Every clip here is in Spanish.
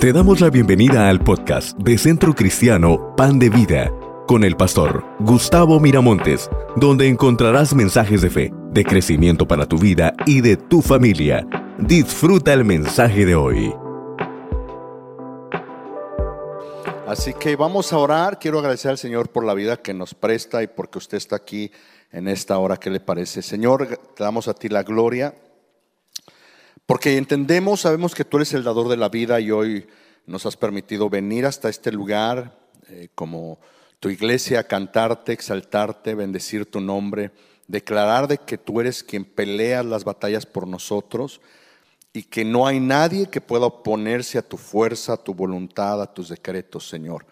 Te damos la bienvenida al podcast de Centro Cristiano Pan de Vida con el pastor Gustavo Miramontes, donde encontrarás mensajes de fe, de crecimiento para tu vida y de tu familia. Disfruta el mensaje de hoy. Así que vamos a orar. Quiero agradecer al Señor por la vida que nos presta y porque usted está aquí en esta hora. ¿Qué le parece? Señor, te damos a ti la gloria. Porque entendemos, sabemos que tú eres el dador de la vida y hoy nos has permitido venir hasta este lugar eh, como tu iglesia, cantarte, exaltarte, bendecir tu nombre, declarar de que tú eres quien pelea las batallas por nosotros y que no hay nadie que pueda oponerse a tu fuerza, a tu voluntad, a tus decretos, Señor.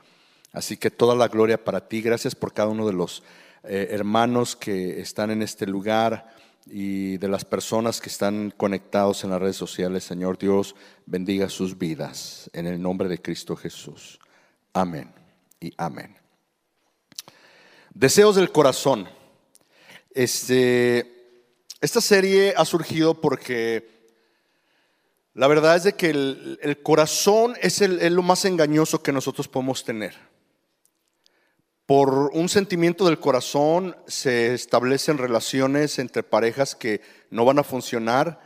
Así que toda la gloria para ti. Gracias por cada uno de los eh, hermanos que están en este lugar y de las personas que están conectados en las redes sociales, Señor Dios, bendiga sus vidas en el nombre de Cristo Jesús. Amén y amén. Deseos del corazón. Este, esta serie ha surgido porque la verdad es de que el, corazón es, es lo más engañoso que nosotros podemos tener. Por un sentimiento del corazón se establecen relaciones entre parejas que no van a funcionar,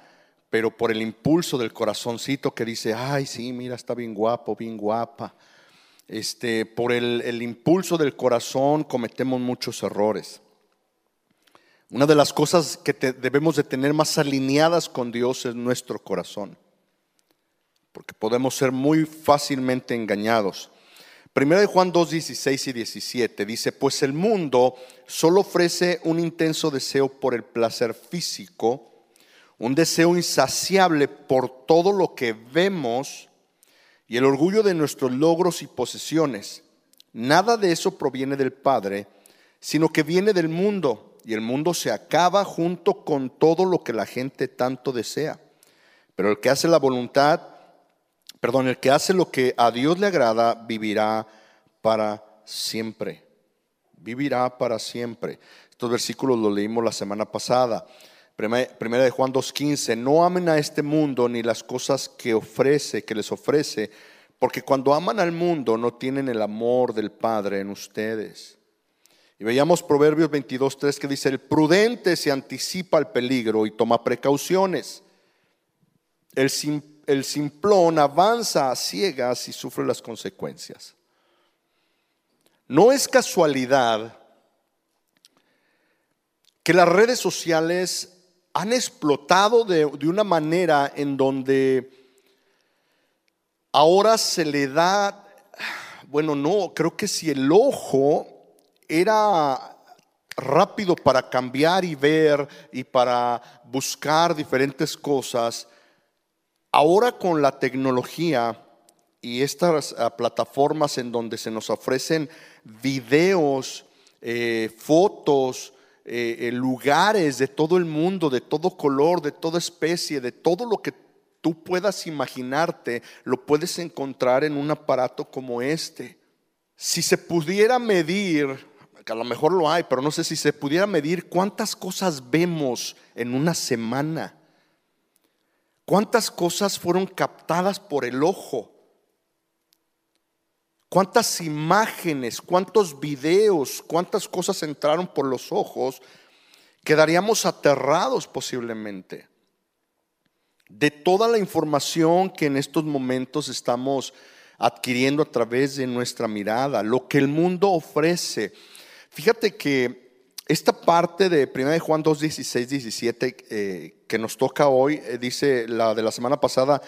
pero por el impulso del corazoncito que dice, ay, sí, mira, está bien guapo, bien guapa. Este, por el, impulso del corazón cometemos muchos errores. Una de las cosas que debemos de tener más alineadas con Dios es nuestro corazón, porque podemos ser muy fácilmente engañados. Primera de Juan 2, 16 y 17 dice, pues el mundo solo ofrece un intenso deseo por el placer físico, un deseo insaciable por todo lo que vemos y el orgullo de nuestros logros y posesiones. Nada de eso proviene del Padre, sino que viene del mundo y el mundo se acaba junto con todo lo que la gente tanto desea. Pero el que hace la voluntad perdón, el que hace lo que a Dios le agrada vivirá para siempre. Vivirá para siempre. Estos versículos los leímos la semana pasada. Primera de Juan 2.15, no amen a este mundo ni las cosas que ofrece, que les ofrece, porque cuando aman al mundo no tienen el amor del Padre en ustedes. Y veíamos Proverbios 22.3 que dice, el prudente se anticipa al peligro y toma precauciones. El el simplón avanza a ciegas y sufre las consecuencias. No es casualidad que las redes sociales han explotado de, una manera en donde ahora se le da, bueno, no, creo que si el ojo era rápido para cambiar y ver y para buscar diferentes cosas, Ahora con la tecnología y estas ah, plataformas en donde se nos ofrecen videos, eh, fotos, eh, eh, lugares de todo el mundo, de todo color, de toda especie, de todo lo que tú puedas imaginarte, lo puedes encontrar en un aparato como este. Si se pudiera medir, a lo mejor lo hay, pero no sé si se pudiera medir cuántas cosas vemos en una semana ¿Cuántas cosas fueron captadas por el ojo? ¿Cuántas imágenes, cuántos videos, cuántas cosas entraron por los ojos? Quedaríamos aterrados posiblemente de toda la información que en estos momentos estamos adquiriendo a través de nuestra mirada, lo que el mundo ofrece. Fíjate que esta parte de 1 Juan 2, 16, 17 que nos toca hoy, eh, dice la de la semana pasada,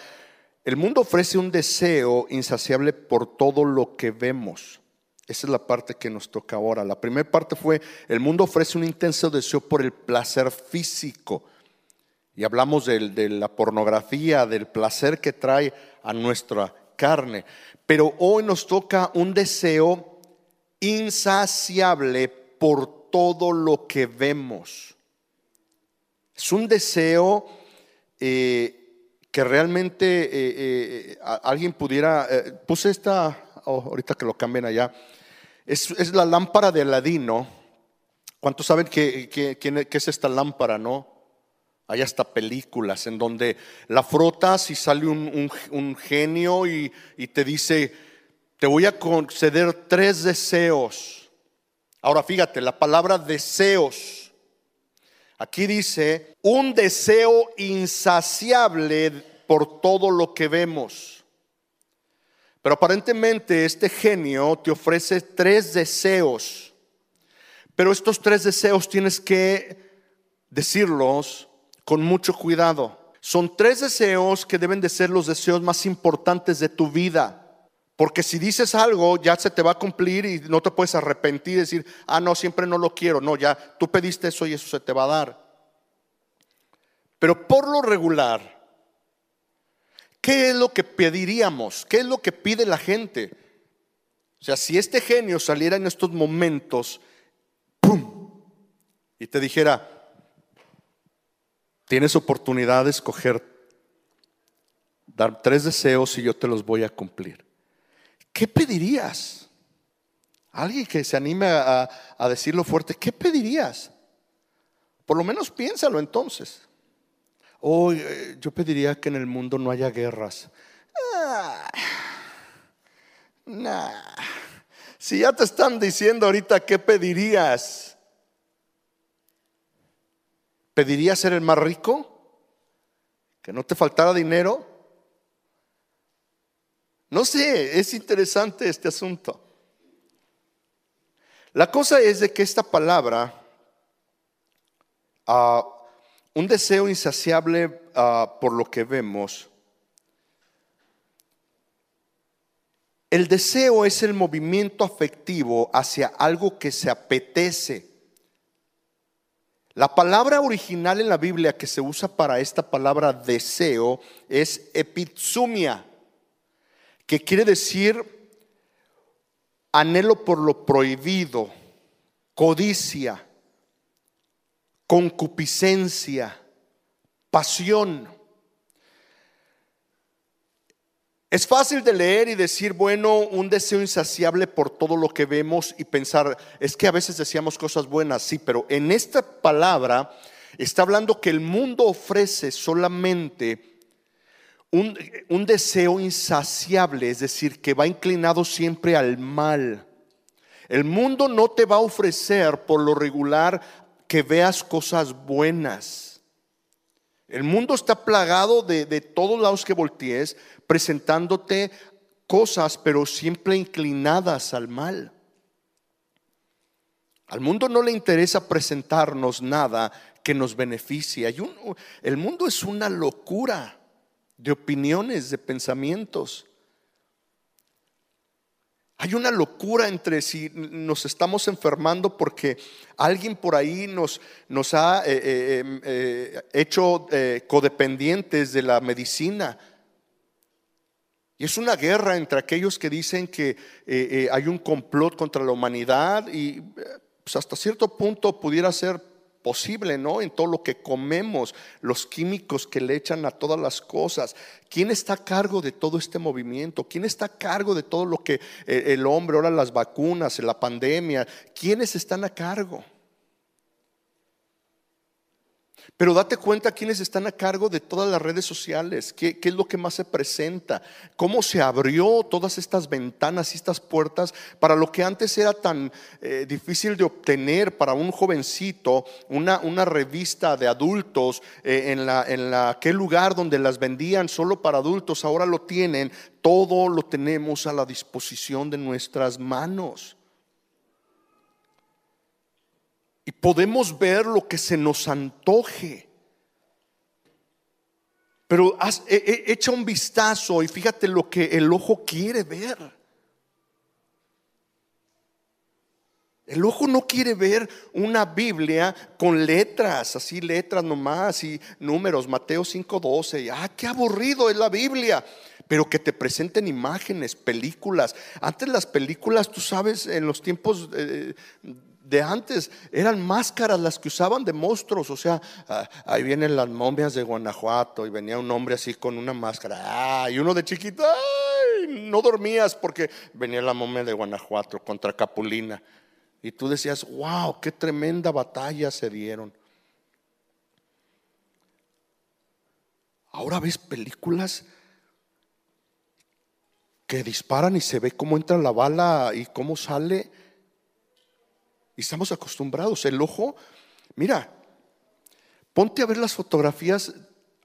el mundo ofrece un deseo insaciable por todo lo que vemos. Esa es la parte que nos toca ahora. La primera parte fue, el mundo ofrece un intenso deseo por el placer físico. Y hablamos de, de la pornografía, del placer que trae a nuestra carne. Pero hoy nos toca un deseo insaciable por todo lo que vemos. Es un deseo eh, que realmente eh, eh, alguien pudiera... puse esta, oh, ahorita que lo cambien allá, es, la lámpara de Aladino. ¿Cuántos saben qué, qué, es esta lámpara, no? Hay hasta películas en donde la frotas y sale un, genio y, y te dice, te voy a conceder tres deseos. Ahora fíjate, la palabra deseos. Aquí dice, un deseo insaciable por todo lo que vemos. Pero aparentemente este genio te ofrece tres deseos. Pero estos tres deseos tienes que decirlos con mucho cuidado. Son tres deseos que deben de ser los deseos más importantes de tu vida. Porque si dices algo, ya se te va a cumplir y no te puedes arrepentir y decir, ah, no, siempre no lo quiero. No, ya tú pediste eso y eso se te va a dar. Pero por lo regular, ¿qué es lo que pediríamos? ¿Qué es lo que pide la gente? O sea, si este genio saliera en estos momentos. Y te dijera, Tienes oportunidad de escoger, dar tres deseos y yo te los voy a cumplir. ¿Qué pedirías? Alguien que se anime a, decirlo fuerte, ¿qué pedirías? Por lo menos piénsalo entonces. Oh, yo pediría que en el mundo no haya guerras. Ah, si ya te están diciendo ahorita qué pedirías, ¿Pedirías ser el más rico? ¿Que no te faltara dinero? No sé, es interesante este asunto. La cosa es de que esta palabra, ah, un deseo insaciable ah, por lo que vemos, el deseo es el movimiento afectivo hacia algo que se apetece la palabra original en la Biblia que se usa para esta palabra deseo es epitsumia, que quiere decir anhelo por lo prohibido, codicia, concupiscencia, pasión. Es fácil de leer y decir, bueno, un deseo insaciable por todo lo que vemos y pensar, es que a veces decíamos cosas buenas, sí, pero en esta palabra está hablando que el mundo ofrece solamente un, deseo insaciable, es decir, que va inclinado siempre al mal. El mundo no te va a ofrecer por lo regular que veas cosas buenas. El mundo está plagado de, de todos lados que voltees, presentándote cosas, pero siempre inclinadas al mal. Al mundo no le interesa presentarnos nada que nos beneficie. el mundo es una locura de opiniones, de pensamientos. Hay una locura entre si nos estamos enfermando porque alguien por ahí nos, nos ha eh, eh, em, eh, hecho codependientes de la medicina. Y es una guerra entre aquellos que dicen que hay un complot contra la humanidad y pues hasta cierto punto pudiera ser posible, ¿no? En todo lo que comemos, los químicos que le echan a todas las cosas. ¿Quién está a cargo de todo este movimiento? ¿Quién está a cargo de todo lo que eh, el hombre, ahora las vacunas, la pandemia? ¿Quiénes están a cargo? Pero date cuenta quiénes están a cargo de todas las redes sociales, qué, es lo que más se presenta, cómo se abrió todas estas ventanas y estas puertas para lo que antes era tan eh, difícil de obtener para un jovencito, una, una revista de adultos eh, en, la, en la, aquel lugar donde las vendían solo para adultos, ahora lo tienen, todo lo tenemos a la disposición de nuestras manos. Y podemos ver lo que se nos antoje. Pero e, e, echa un vistazo y fíjate lo que el ojo quiere ver. El ojo no quiere ver una Biblia con letras, así letras nomás y números, Mateo 5:12. Ah, qué aburrido es la Biblia. Pero que te presenten imágenes, películas. Antes las películas, tú sabes, en los tiempos eh, de antes eran máscaras las que usaban de monstruos. O sea, ah, ahí vienen las momias de Guanajuato y venía un hombre así con una máscara. Ah, y uno de chiquito, no dormías porque venía la momia de Guanajuato contra Capulina. Y tú decías, wow, qué tremenda batalla se dieron. Ahora ves películas que disparan y se ve cómo entra la bala y cómo sale. Y estamos acostumbrados. El ojo, mira, ponte a ver las fotografías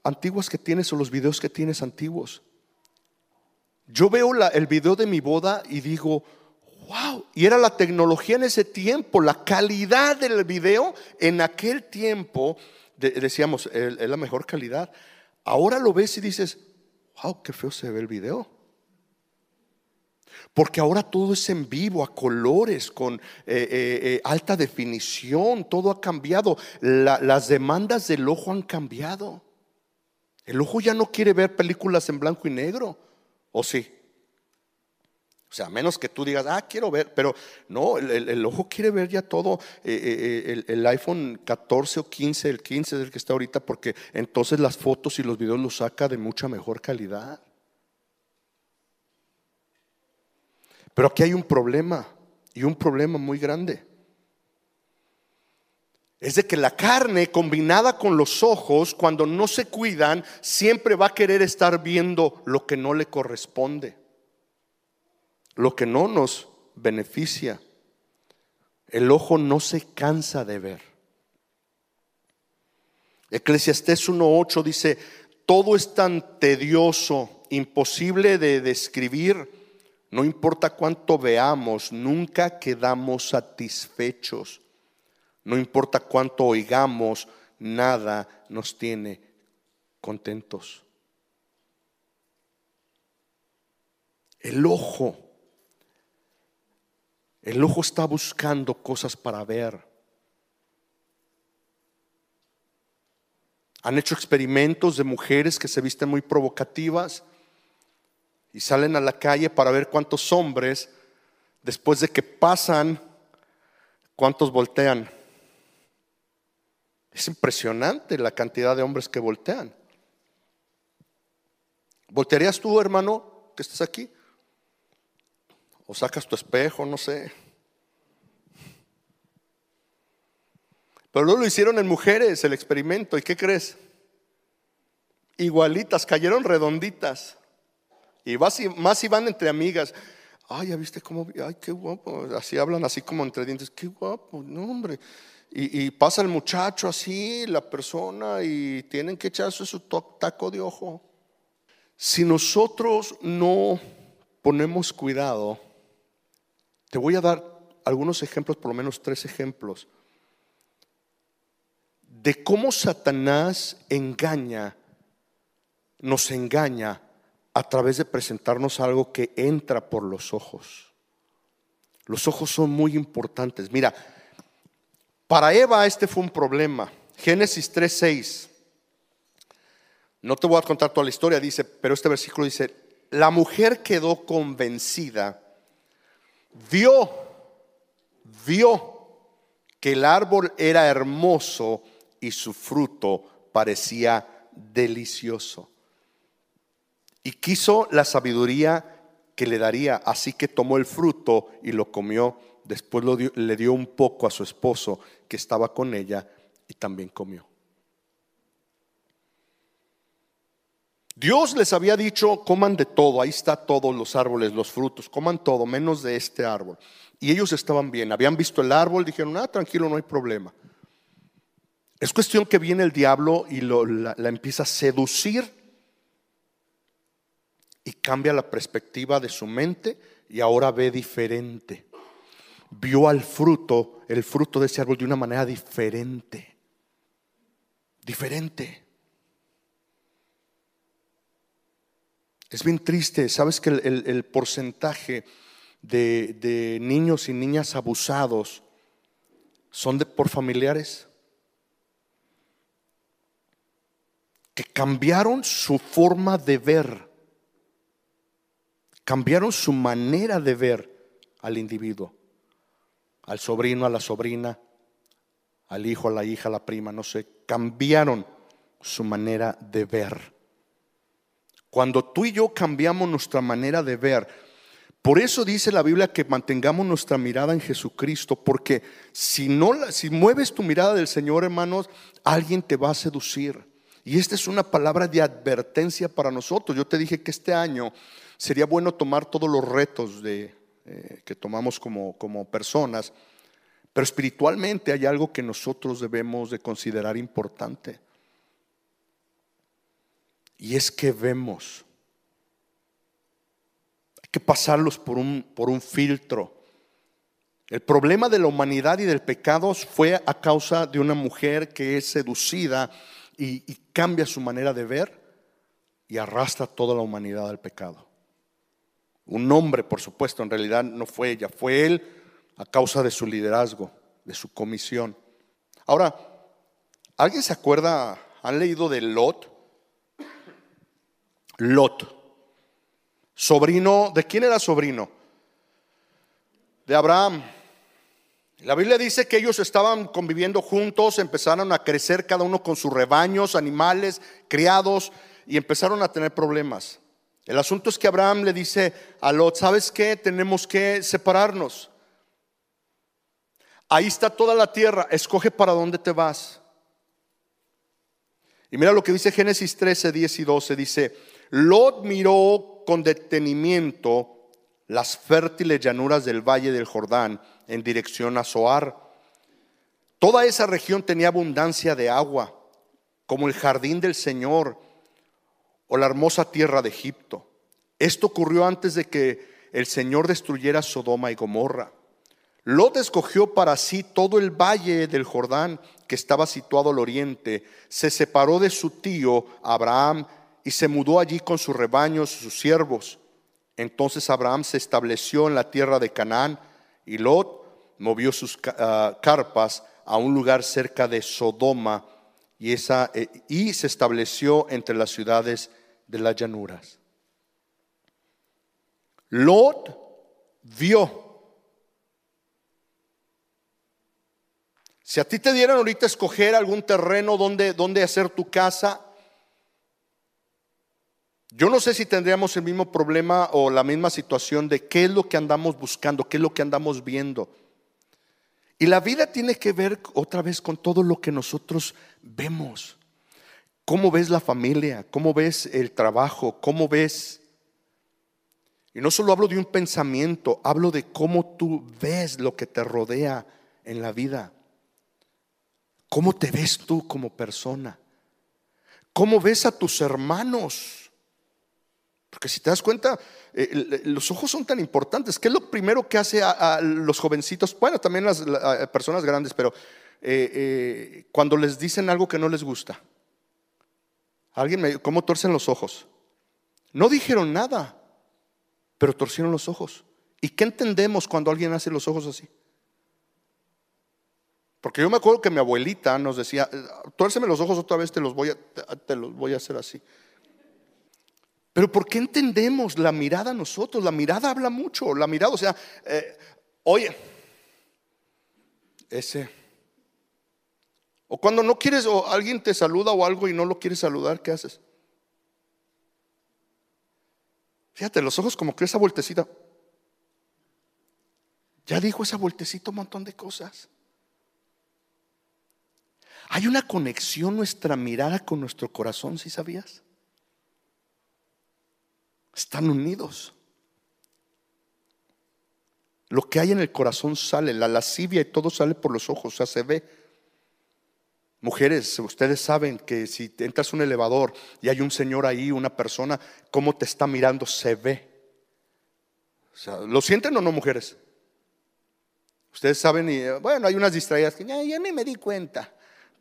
antiguas que tienes o los videos que tienes antiguos. Yo veo el video de mi boda y digo, wow, y era la tecnología en ese tiempo, la calidad del video en aquel tiempo, decíamos, es la mejor calidad. Ahora lo ves y dices, wow, qué feo se ve el video. Porque ahora todo es en vivo, a colores, con eh, eh, eh, alta definición, todo ha cambiado. las demandas del ojo han cambiado. El ojo ya no quiere ver películas en blanco y negro, ¿o sí? O sea, a menos que tú digas, ah, quiero ver, pero no, el, ojo quiere ver ya todo. el, el, iPhone 14 o 15, el 15 es el que está ahorita, porque entonces las fotos y los videos los saca de mucha mejor calidad. Pero aquí hay un problema y un problema muy grande. Es de que la carne combinada con los ojos, cuando no se cuidan, siempre va a querer estar viendo lo que no le corresponde, lo que no nos beneficia. El ojo no se cansa de ver. Eclesiastés 1.8 dice, todo es tan tedioso, imposible de describir no importa cuánto veamos, nunca quedamos satisfechos. No importa cuánto oigamos, nada nos tiene contentos. El ojo, el ojo está buscando cosas para ver. Han hecho experimentos de mujeres que se visten muy provocativas y salen a la calle para ver cuántos hombres, después de que pasan, cuántos voltean. Es impresionante la cantidad de hombres que voltean. ¿Voltearías tú, hermano, que estás aquí? ¿O sacas tu espejo? No sé. Pero luego lo hicieron en mujeres el experimento. ¿Y qué crees? Igualitas, cayeron redonditas. Y más si van entre amigas. Ay, ya viste cómo, ay, qué guapo. Así hablan, así como entre dientes. Qué guapo, no, hombre. Y, pasa el muchacho así, la persona, y tienen que echarse su taco de ojo. Si nosotros no ponemos cuidado, te voy a dar algunos ejemplos, por lo menos tres ejemplos, de cómo Satanás engaña, nos engaña a través de presentarnos algo que entra por los ojos. Los ojos son muy importantes. Mira, para Eva este fue un problema. Génesis 3:6. No te voy a contar toda la historia, dice, pero este versículo dice, la mujer quedó convencida, vio, vio que el árbol era hermoso y su fruto parecía delicioso y quiso la sabiduría que le daría, así que tomó el fruto y lo comió. Después le dio un poco a su esposo que estaba con ella y también comió. Dios les había dicho, coman de todo, ahí está todos los árboles, los frutos, coman todo, menos de este árbol. Y ellos estaban bien, habían visto el árbol, dijeron, ah, tranquilo, no hay problema. Es cuestión que viene el diablo y la empieza a seducir y cambia la perspectiva de su mente y ahora ve diferente. Vio al fruto, el fruto de ese árbol de una manera diferente. Diferente. Es bien triste, ¿sabes que el, porcentaje de, de, niños y niñas abusados son de, por familiares? Que cambiaron su forma de ver Cambiaron su manera de ver al individuo, al sobrino, a la sobrina, al hijo, a la hija, a la prima, no sé. Cambiaron su manera de ver. Cuando tú y yo cambiamos nuestra manera de ver, por eso dice la Biblia que mantengamos nuestra mirada en Jesucristo, porque si no si mueves tu mirada del Señor, hermanos, alguien te va a seducir. Y esta es una palabra de advertencia para nosotros. Yo te dije que este año sería bueno tomar todos los retos eh, que tomamos como, como personas, pero espiritualmente hay algo que nosotros debemos de considerar importante. Y es que vemos. Hay que pasarlos por un, por un filtro. El problema de la humanidad y del pecado fue a causa de una mujer que es seducida y, cambia su manera de ver y arrastra toda la humanidad al pecado. Un hombre, por supuesto, en realidad no fue ella, fue él a causa de su liderazgo, de su comisión. Ahora, ¿alguien se acuerda? ¿Han leído de Lot? Lot. Sobrino, ¿de quién era sobrino? De Abraham. La Biblia dice que ellos estaban conviviendo juntos, empezaron a crecer cada uno con sus rebaños, animales, criados, y empezaron a tener problemas. El asunto es que Abraham le dice a Lot, ¿sabes qué? Tenemos que separarnos. Ahí está toda la tierra, escoge para dónde te vas. Y mira lo que dice Génesis 13, 10 y 12. Dice, Lot miró con detenimiento las fértiles llanuras del valle del Jordán en dirección a Zoar. Toda esa región tenía abundancia de agua, como el jardín del Señor o la hermosa tierra de Egipto. Esto ocurrió antes de que el Señor destruyera Sodoma y Gomorra. Lot escogió para sí todo el valle del Jordán que estaba situado al oriente, se separó de su tío Abraham y se mudó allí con sus rebaños, sus siervos. Entonces Abraham se estableció en la tierra de Canaán y Lot movió sus ah, carpas a un lugar cerca de Sodoma y, eh, y se estableció entre las ciudades de las llanuras. Lot vio. Si a ti te dieran ahorita escoger algún terreno donde, donde hacer tu casa, yo no sé si tendríamos el mismo problema o la misma situación de qué es lo que andamos buscando, qué es lo que andamos viendo. Y la vida tiene que ver otra vez con todo lo que nosotros vemos. ¿Cómo ves la familia? ¿Cómo ves el trabajo? ¿Cómo ves? Y no solo hablo de un pensamiento, hablo de cómo tú ves lo que te rodea en la vida. ¿Cómo te ves tú como persona? ¿Cómo ves a tus hermanos? Porque si te das cuenta, eh, los ojos son tan importantes. ¿Qué es lo primero que hace a, los jovencitos? Bueno, también las personas grandes, pero eh, eh, cuando les dicen algo que no les gusta. Alguien me ¿cómo torcen los ojos? No dijeron nada, pero torcieron los ojos. ¿Y qué entendemos cuando alguien hace los ojos así? Porque yo me acuerdo que mi abuelita nos decía, tuérceme los ojos otra vez, te los voy a, te los voy a hacer así. Pero ¿por qué entendemos la mirada nosotros? La mirada habla mucho, la mirada, o sea, eh, oye, ese. O cuando no quieres, o alguien te saluda o algo y no lo quieres saludar, ¿qué haces? Fíjate, los ojos como que esa vueltecita. Ya dijo esa vueltecita un montón de cosas. Hay una conexión nuestra mirada con nuestro corazón, ¿sí sabías? Están unidos. Lo que hay en el corazón sale, la lascivia y todo sale por los ojos, o sea, se ve. Mujeres, ustedes saben que si entras a un elevador y hay un señor ahí, una persona, cómo te está mirando, se ve. O sea, ¿Lo sienten o no, mujeres? Ustedes saben, y bueno, hay unas distraídas que ya, ni me di cuenta.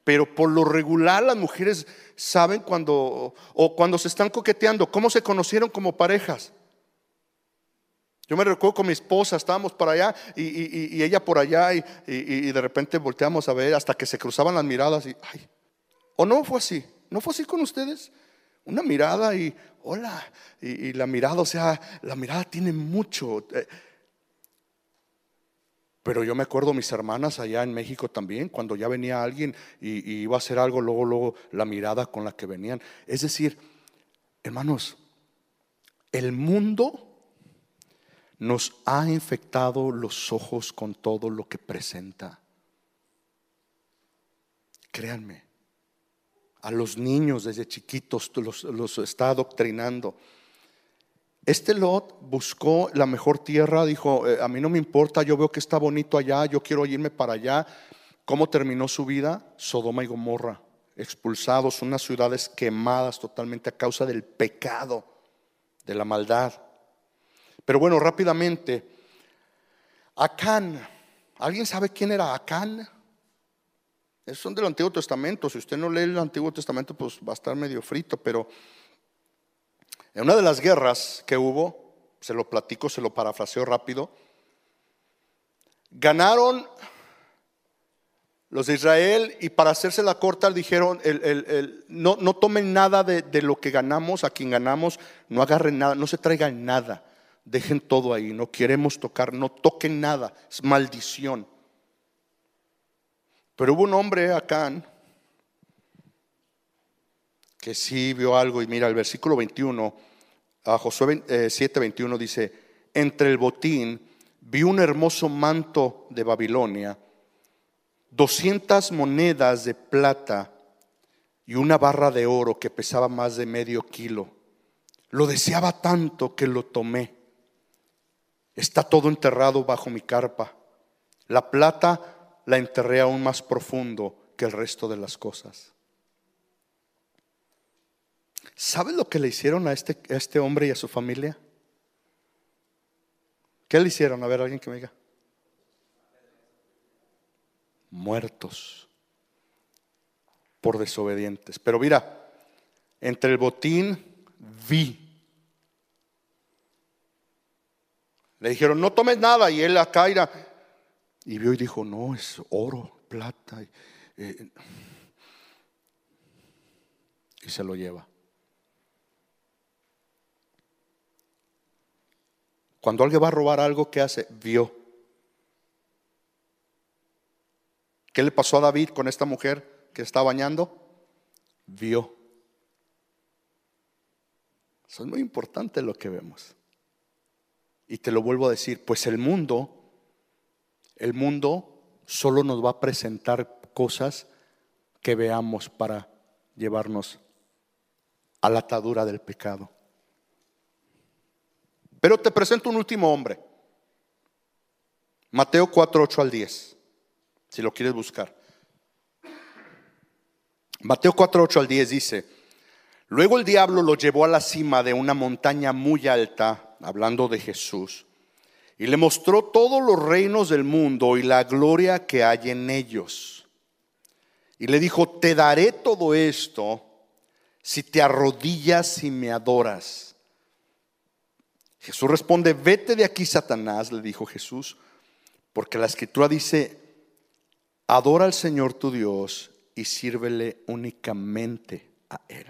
Pero por lo regular las mujeres saben cuando, o cuando se están coqueteando, cómo se conocieron como parejas. Yo me recuerdo con mi esposa, estábamos para allá y, ella por allá y, de repente volteamos a ver hasta que se cruzaban las miradas y, ay, o no fue así, no fue así con ustedes. Una mirada y, hola, y, la mirada, o sea, la mirada tiene mucho. Eh, pero yo me acuerdo mis hermanas allá en México también, cuando ya venía alguien y, iba a hacer algo, luego, luego la mirada con la que venían. Es decir, hermanos, el mundo nos ha infectado los ojos con todo lo que presenta. Créanme, a los niños desde chiquitos, los, los está adoctrinando. Este Lot buscó la mejor tierra, dijo, eh, a mí no me importa, yo veo que está bonito allá, yo quiero irme para allá. ¿Cómo terminó su vida? Sodoma y Gomorra, expulsados, unas ciudades quemadas totalmente a causa del pecado, de la maldad. Pero bueno, rápidamente, Acán, ¿alguien sabe quién era Acán? Son del Antiguo Testamento, si usted no lee el Antiguo Testamento, pues va a estar medio frito, pero en una de las guerras que hubo, se lo platico, se lo parafraseo rápido, ganaron los de Israel y para hacerse la corta dijeron, no, no, tomen nada de, de, lo que ganamos, a quien ganamos, no agarren nada, no se traigan nada, dejen todo ahí, no queremos tocar, no toquen nada, es maldición. Pero hubo un hombre acá que sí vio algo y mira el versículo 21, a Josué 7, 21 dice, entre el botín vi un hermoso manto de Babilonia, 200 monedas de plata y una barra de oro que pesaba más de medio kilo. Lo deseaba tanto que lo tomé. Está todo enterrado bajo mi carpa. La plata la enterré aún más profundo que el resto de las cosas. ¿Sabe lo que le hicieron a este, a este hombre y a su familia? ¿Qué le hicieron? A ver, alguien que me diga. Muertos por desobedientes. Pero mira, entre el botín vi. Le dijeron, no tomes nada. Y él acá era. Y vio y dijo, no, es oro, plata. y eh, se lo lleva. Cuando alguien va a robar algo, ¿qué hace? Vio. ¿Qué le pasó a David con esta mujer que está bañando? Vio. Eso es muy importante lo que vemos. Y te lo vuelvo a decir, pues el mundo, el mundo solo nos va a presentar cosas que veamos para llevarnos a la atadura del pecado. Pero te presento un último hombre. Mateo 4, 8 al 10, si lo quieres buscar. Mateo 4, 8 al 10 dice, luego el diablo lo llevó a la cima de una montaña muy alta, hablando de Jesús, y le mostró todos los reinos del mundo y la gloria que hay en ellos. Y le dijo, te daré todo esto si te arrodillas y me adoras. Jesús responde, vete de aquí, Satanás, le dijo Jesús, porque la escritura dice, adora al Señor tu Dios y sírvele únicamente a Él.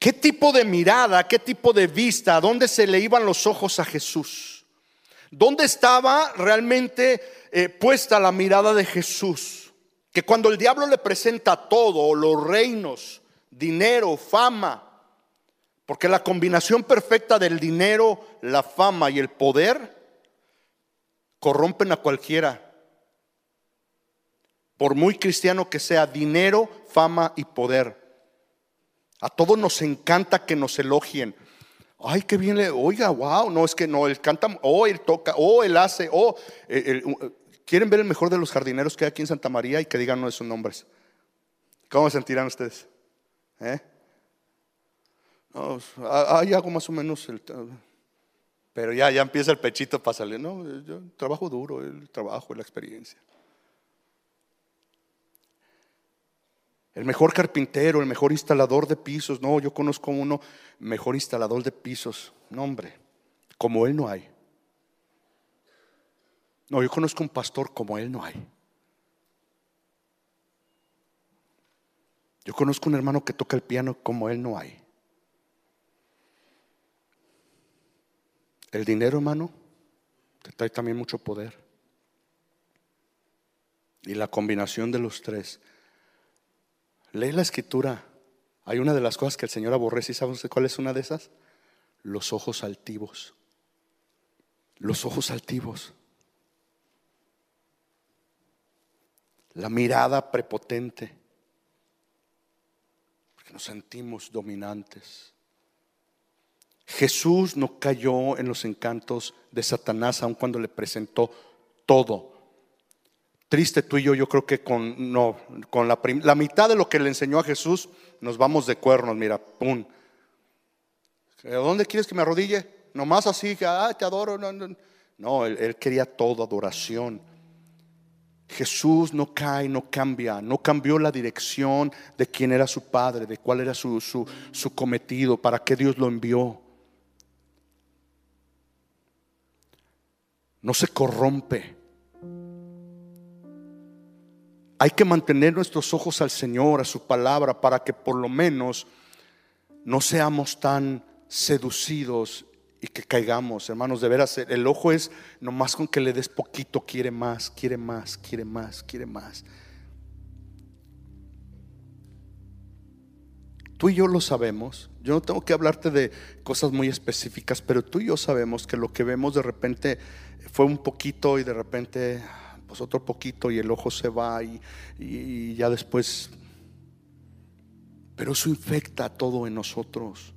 ¿Qué tipo de mirada, qué tipo de vista, dónde se le iban los ojos a Jesús? ¿Dónde estaba realmente eh, puesta la mirada de Jesús? Que cuando el diablo le presenta todo, los reinos, dinero, fama, porque la combinación perfecta del dinero, la fama y el poder corrompen a cualquiera. Por muy cristiano que sea, dinero, fama y poder. A todos nos encanta que nos elogien. Ay, qué bien le, oiga, wow, no es que no, él canta, o él toca, o él hace, o eh, quieren ver el mejor de los jardineros que hay aquí en Santa María y que digan uno de sus nombres. ¿Cómo se sentirán ustedes? ¿Eh? No, hay algo más o menos. pero ya, ya empieza el pechito para salir. No, yo trabajo duro, el trabajo, la experiencia. El mejor carpintero, el mejor instalador de pisos. No, yo conozco uno mejor instalador de pisos. No, hombre, como él no hay. No, yo conozco un pastor como él no hay. Yo conozco un hermano que toca el piano como él no hay. El dinero, hermano, te trae también mucho poder. Y la combinación de los tres. Lee la escritura. Hay una de las cosas que el Señor aborrece. ¿Y sabes cuál es una de esas? Los ojos altivos. Los ojos altivos. La mirada prepotente. que nos sentimos dominantes. Jesús no cayó en los encantos de Satanás aun cuando le presentó todo. Triste tú y yo, yo creo que con, no, con la, la mitad de lo que le enseñó a Jesús nos vamos de cuernos, mira, pum. ¿A dónde quieres que me arrodille? Nomás así, que te adoro. No, él, quería todo, adoración. Jesús no cae, no cambia, no cambió la dirección de quién era su padre, de cuál era su, su, su cometido, para qué Dios lo envió. No se corrompe. Hay que mantener nuestros ojos al Señor, a su palabra, para que por lo menos no seamos tan seducidos y que caigamos, hermanos, de veras, el ojo es nomás con que le des poquito, quiere más, quiere más, quiere más, quiere más. Tú y yo lo sabemos. Yo no tengo que hablarte de cosas muy específicas, pero tú y yo sabemos que lo que vemos de repente fue un poquito y de repente pues otro poquito y el ojo se va y, y ya después. Pero eso infecta todo en nosotros.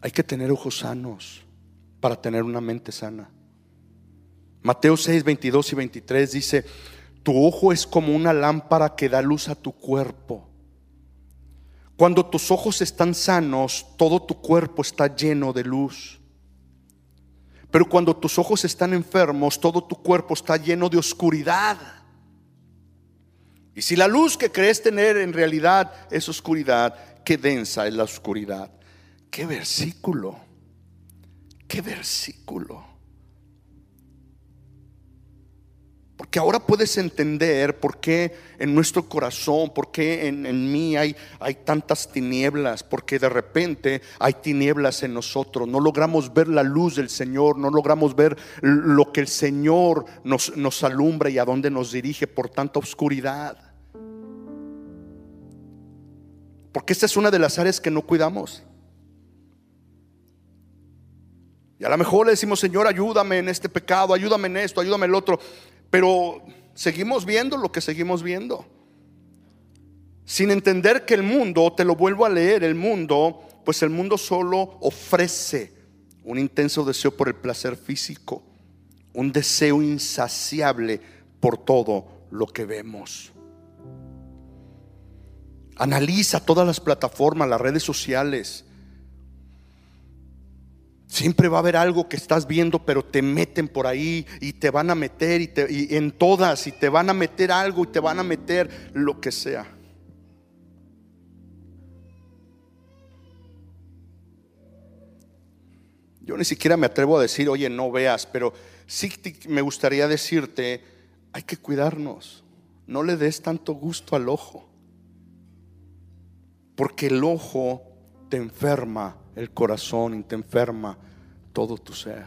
Hay que tener ojos sanos para tener una mente sana. Mateo 6, 22 y 23 dice, tu ojo es como una lámpara que da luz a tu cuerpo. Cuando tus ojos están sanos, todo tu cuerpo está lleno de luz. Pero cuando tus ojos están enfermos, todo tu cuerpo está lleno de oscuridad. Y si la luz que crees tener en realidad es oscuridad, qué densa es la oscuridad. Qué versículo. Qué versículo. Porque ahora puedes entender por qué en nuestro corazón, por qué en, mí hay, hay, tantas tinieblas, porque de repente hay tinieblas en nosotros. No logramos ver la luz del Señor, no logramos ver lo que el Señor nos, nos alumbra y a dónde nos dirige por tanta oscuridad. Porque esta es una de las áreas que no cuidamos. Y a lo mejor le decimos, Señor, ayúdame en este pecado, ayúdame en esto, ayúdame en el otro. Pero seguimos viendo lo que seguimos viendo. Sin entender que el mundo, te lo vuelvo a leer, el mundo, pues el mundo solo ofrece un intenso deseo por el placer físico, un deseo insaciable por todo lo que vemos. Analiza todas las plataformas, las redes sociales Siempre va a haber algo que estás viendo, pero te meten por ahí y te van a meter y, en todas y te van a meter algo y te van a meter lo que sea. Yo ni siquiera me atrevo a decir, oye, no veas, pero sí me gustaría decirte, hay que cuidarnos. No le des tanto gusto al ojo. Porque el ojo te enferma el corazón y te enferma todo tu ser.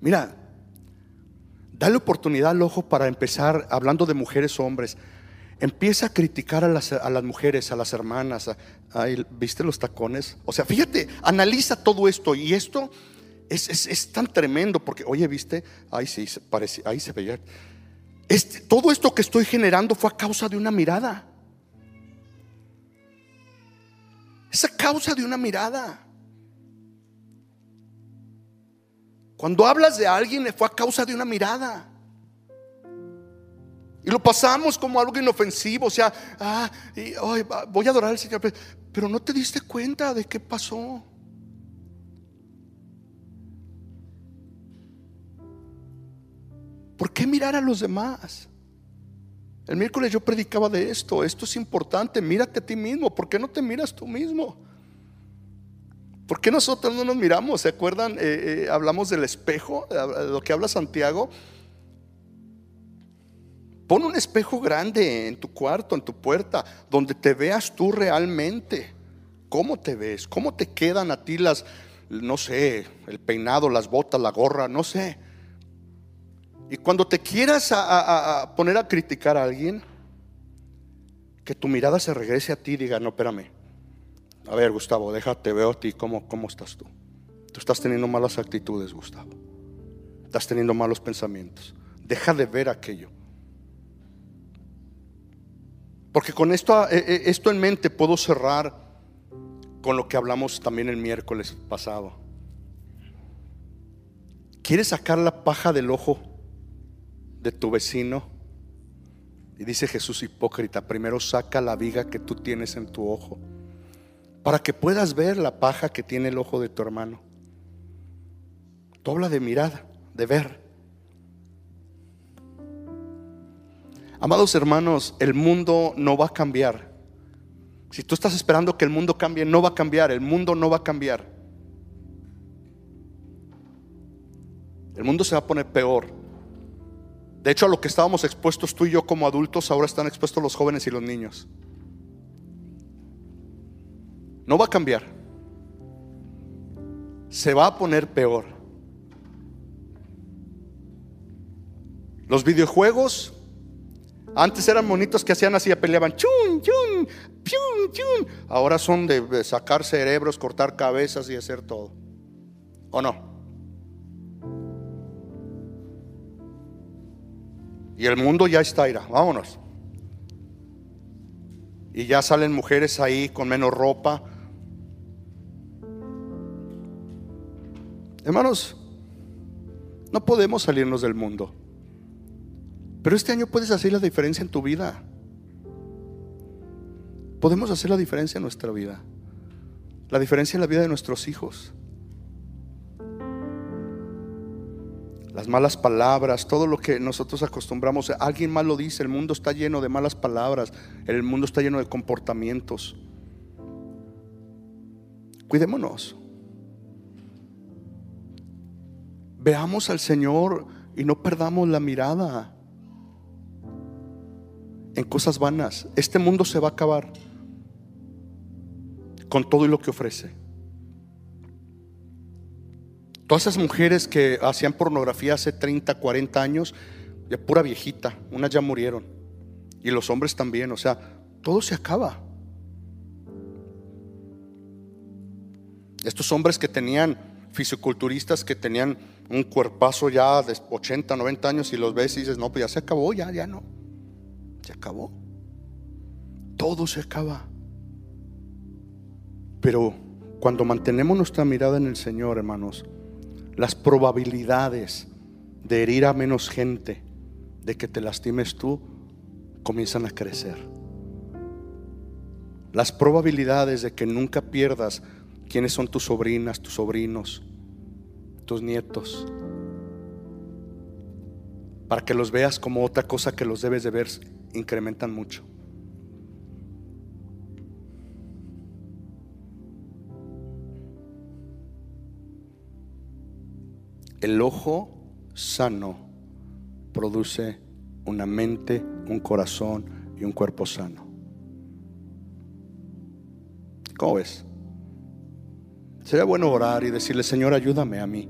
Mira, dale oportunidad al ojo para empezar, hablando de mujeres o hombres, empieza a criticar a las, mujeres, a las hermanas. ¿Viste los tacones? O sea, fíjate, analiza todo esto y esto es, tan tremendo porque, oye, ¿viste? Ahí sí, parece, ahí se veía. Este, todo esto que estoy generando fue a causa de una mirada. Es a causa de una mirada. Cuando hablas de alguien fue a causa de una mirada. Y lo pasamos como algo inofensivo, o sea, ah, voy a adorar al Señor, pero no te diste cuenta de qué pasó. ¿Por qué mirar a los demás? El miércoles yo predicaba de esto, esto es importante, mírate a ti mismo, ¿por qué no te miras tú mismo? ¿Por qué nosotros no nos miramos? ¿Se acuerdan? Eh, eh, hablamos del espejo, de lo que habla Santiago. Pon un espejo grande en tu cuarto, en tu puerta, donde te veas tú realmente. ¿Cómo te ves? ¿Cómo te quedan a ti las, no sé, el peinado, las botas, la gorra, no sé? Y cuando te quieras a, poner a criticar a alguien, que tu mirada se regrese a ti y diga, no, espérame. A ver, Gustavo, déjate, veo a ti, ¿cómo, cómo estás tú? Tú estás teniendo malas actitudes, Gustavo. Estás teniendo malos pensamientos. Deja de ver aquello. Porque con esto, eh, eh, esto en mente puedo cerrar con lo que hablamos también el miércoles pasado. ¿Quieres sacar la paja del ojo de tu vecino? Y dice Jesús hipócrita, primero saca la viga que tú tienes en tu ojo, para que puedas ver la paja que tiene el ojo de tu hermano. Tú habla de mirada, de ver. Amados hermanos, el mundo no va a cambiar. Si tú estás esperando que el mundo cambie, no va a cambiar. El mundo no va a cambiar. El mundo se va a poner peor. De hecho, a lo que estábamos expuestos tú y yo como adultos, ahora están expuestos los jóvenes y los niños. No va a cambiar. Se va a poner peor. Los videojuegos antes eran monitos que hacían así, peleaban, chun, chun, chun, chun. Ahora son de sacar cerebros, cortar cabezas y hacer todo. ¿O no? Y el mundo ya está, ira, vámonos. Y ya salen mujeres ahí con menos ropa. Hermanos, no podemos salirnos del mundo. Pero este año puedes hacer la diferencia en tu vida. Podemos hacer la diferencia en nuestra vida. La diferencia en la vida de nuestros hijos. Las malas palabras, todo lo que nosotros acostumbramos. Alguien más lo dice, el mundo está lleno de malas palabras, el mundo está lleno de comportamientos. Cuidémonos. Veamos al Señor y no perdamos la mirada en cosas vanas. Este mundo se va a acabar con todo y lo que ofrece. Todas esas mujeres que hacían pornografía hace 30, 40 años, ya pura viejita, unas ya murieron. Y los hombres también, o sea, todo se acaba. Estos hombres que tenían fisiculturistas que tenían un cuerpazo ya de 80, 90 años y los ves y dices, no, pues ya se acabó, ya, ya no. Se acabó. Todo se acaba. Pero cuando mantenemos nuestra mirada en el Señor, hermanos, las probabilidades de herir a menos gente, de que te lastimes tú, comienzan a crecer. Las probabilidades de que nunca pierdas quiénes son tus sobrinas, tus sobrinos, tus nietos, para que los veas como otra cosa que los debes de ver incrementan mucho. El ojo sano produce una mente, un corazón y un cuerpo sano. ¿Cómo ves? Sería bueno orar y decirle, Señor, ayúdame a mí.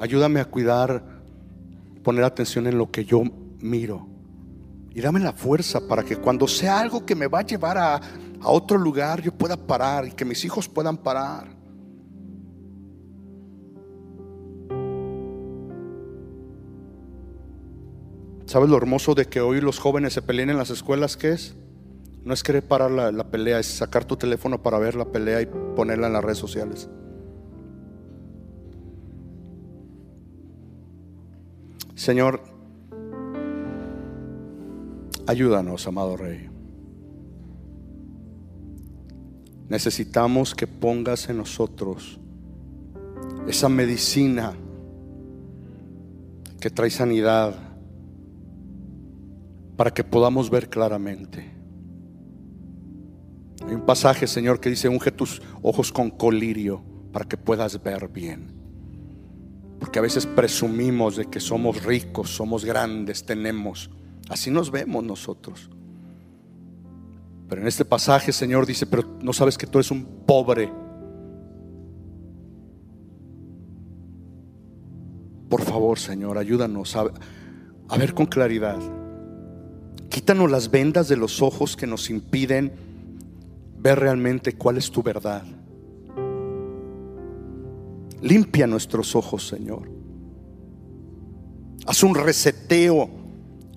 Ayúdame a cuidar, poner atención en lo que yo miro. Y dame la fuerza para que cuando sea algo que me va a llevar a, a otro lugar, yo pueda parar y que mis hijos puedan parar. ¿Sabes lo hermoso de que hoy los jóvenes se peleen en las escuelas? ¿Qué es? No es querer parar la, la, pelea, es sacar tu teléfono para ver la pelea y ponerla en las redes sociales. Señor, Ayúdanos, amado Rey. Necesitamos que pongas en nosotros esa medicina que trae sanidad para que podamos ver claramente. Hay un pasaje, Señor, que dice, unge tus ojos con colirio para que puedas ver bien. Porque a veces presumimos de que somos ricos, somos grandes, tenemos. Así nos vemos nosotros. Pero en este pasaje, Señor dice, pero no sabes que tú eres un pobre. Por favor, Señor, ayúdanos a, a ver con claridad. Quítanos las vendas de los ojos que nos impiden ver realmente cuál es tu verdad. Limpia nuestros ojos, Señor. Haz un reseteo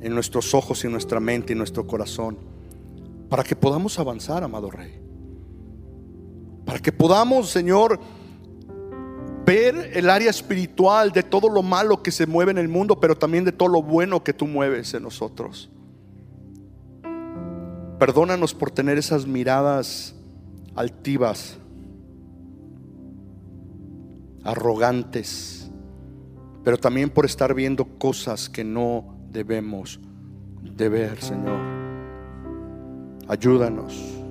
en nuestros ojos y nuestra mente y nuestro corazón para que podamos avanzar, amado Rey. Para que podamos, Señor, ver el área espiritual de todo lo malo que se mueve en el mundo, pero también de todo lo bueno que tú mueves en nosotros. Perdónanos por tener esas miradas altivas, arrogantes, pero también por estar viendo cosas que no debemos de ver, Señor. Ayúdanos.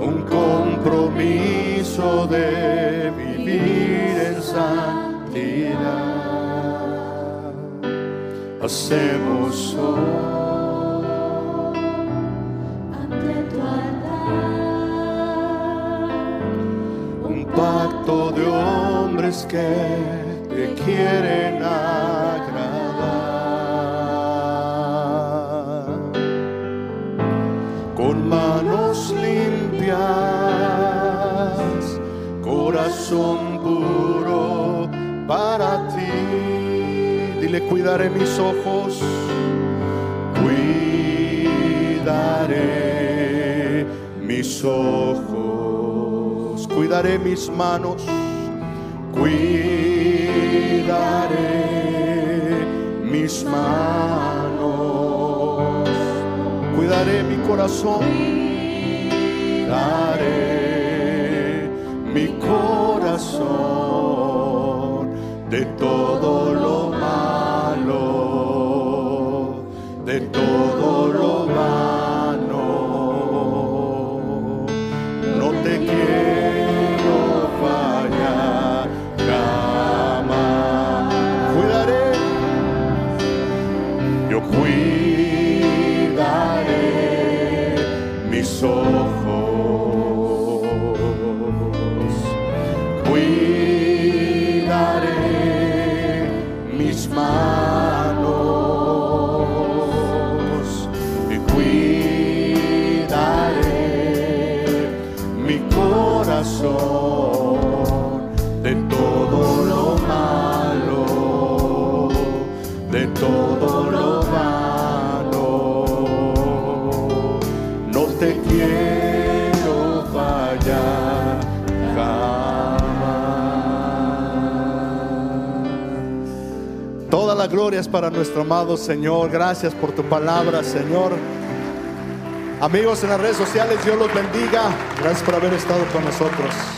Un compromiso de vivir en santidad. Hacemos hoy ante tu un pacto de hombres que te quieren. Cuidaré mis ojos, cuidaré mis ojos, cuidaré mis manos, cuidaré mis manos, cuidaré mi corazón, cuidaré mi corazón de todo nuestro amado Señor. Gracias por tu palabra, Señor. Amigos en las redes sociales, Dios los bendiga. Gracias por haber estado con nosotros.